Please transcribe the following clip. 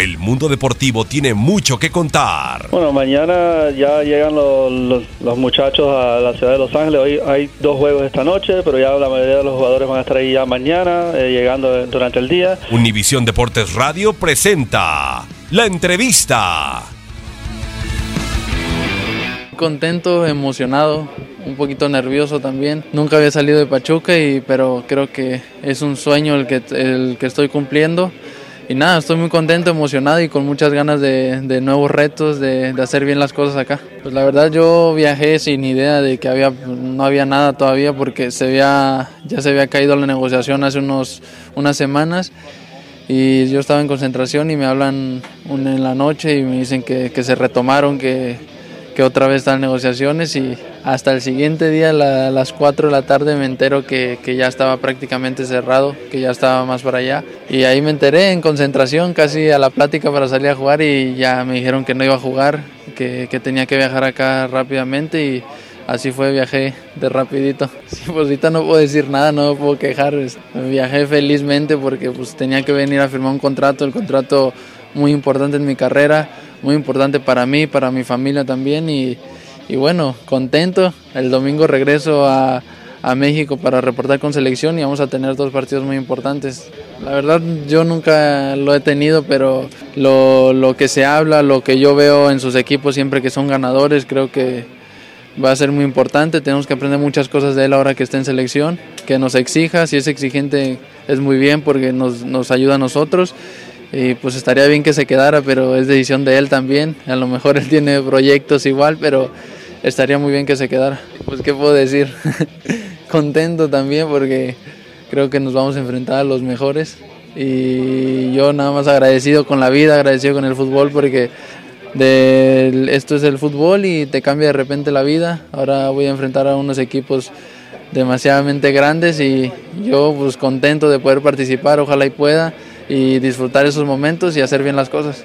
El mundo deportivo tiene mucho que contar. Bueno, mañana ya llegan los, los- los muchachos a la ciudad de Los Ángeles. Hoy hay dos juegos esta noche, pero ya la mayoría de los jugadores van a estar ahí ya mañana, eh, llegando durante el día. Univisión Deportes Radio presenta la entrevista. contento, emocionado, un poquito nervioso también. Nunca había salido de Pachuca, y, pero creo que es un sueño el que, el que estoy cumpliendo. Y nada, estoy muy contento, emocionado y con muchas ganas de, nuevos retos, de, de hacer bien las cosas acá. Pues la verdad yo viajé sin idea de que había, no había nada todavía porque se había, ya se había caído la negociación hace unos, unas semanas y yo estaba en concentración y me hablan en la noche y me dicen que, que se retomaron, que, que otra vez están negociaciones y hasta el siguiente día la- a las 4 de la tarde me entero que, que ya estaba prácticamente cerrado, que ya estaba más para allá y ahí me enteré en concentración casi a la plática para salir a jugar y ya me dijeron que no iba a jugar, que, que tenía que viajar acá rápidamente y así fue, viajé de rapidito. Sí, pues ahorita no puedo decir nada, no me puedo quejar. Viajé felizmente porque pues tenía que venir a firmar un contrato, el contrato muy importante en mi carrera, muy importante para mí, para mi familia también y, y bueno, contento. El domingo regreso a, a México para reportar con selección y vamos a tener dos partidos muy importantes. La verdad yo nunca lo he tenido, pero lo, lo que se habla, lo que yo veo en sus equipos siempre que son ganadores, creo que va a ser muy importante. Tenemos que aprender muchas cosas de él ahora que está en selección, que nos exija, si es exigente es muy bien porque nos, nos ayuda a nosotros. Y pues estaría bien que se quedara, pero es decisión de él también. A lo mejor él tiene proyectos igual, pero estaría muy bien que se quedara. Pues qué puedo decir, contento también porque creo que nos vamos a enfrentar a los mejores. Y yo nada más agradecido con la vida, agradecido con el fútbol porque del- esto es el fútbol y te cambia de repente la vida. Ahora voy a enfrentar a unos equipos demasiadamente grandes y yo pues contento de poder participar, ojalá y pueda y disfrutar esos momentos y hacer bien las cosas.